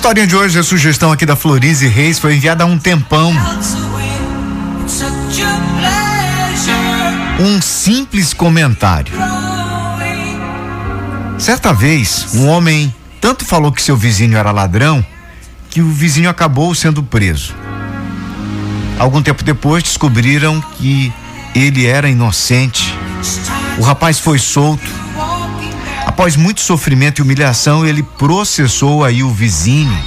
historinha de hoje, a sugestão aqui da Florize Reis foi enviada há um tempão. Um simples comentário. Certa vez, um homem tanto falou que seu vizinho era ladrão que o vizinho acabou sendo preso. Algum tempo depois descobriram que ele era inocente. O rapaz foi solto. Após muito sofrimento e humilhação, ele processou aí o vizinho.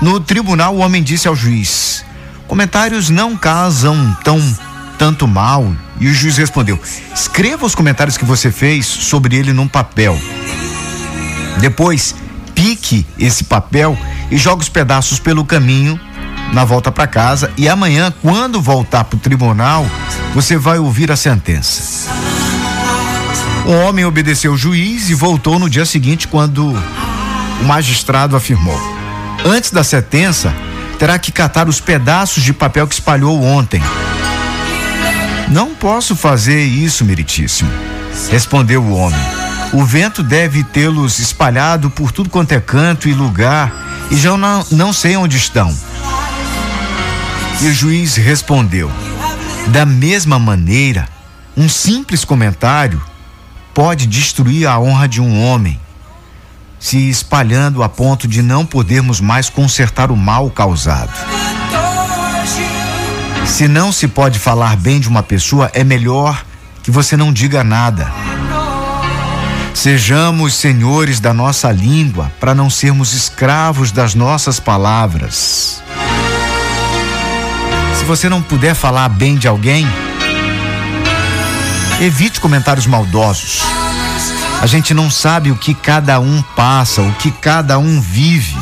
No tribunal, o homem disse ao juiz: Comentários não casam tão tanto mal. E o juiz respondeu: Escreva os comentários que você fez sobre ele num papel. Depois, pique esse papel e joga os pedaços pelo caminho na volta para casa e amanhã, quando voltar para o tribunal, você vai ouvir a sentença. O homem obedeceu o juiz e voltou no dia seguinte, quando o magistrado afirmou: Antes da sentença, terá que catar os pedaços de papel que espalhou ontem. Não posso fazer isso, meritíssimo, respondeu o homem. O vento deve tê-los espalhado por tudo quanto é canto e lugar, e já não, não sei onde estão. E o juiz respondeu: Da mesma maneira, um simples comentário pode destruir a honra de um homem, se espalhando a ponto de não podermos mais consertar o mal causado. Se não se pode falar bem de uma pessoa, é melhor que você não diga nada. Sejamos senhores da nossa língua para não sermos escravos das nossas palavras. Se você não puder falar bem de alguém, evite comentários maldosos. A gente não sabe o que cada um passa, o que cada um vive.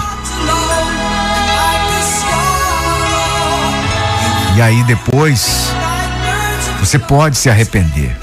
E aí depois, você pode se arrepender.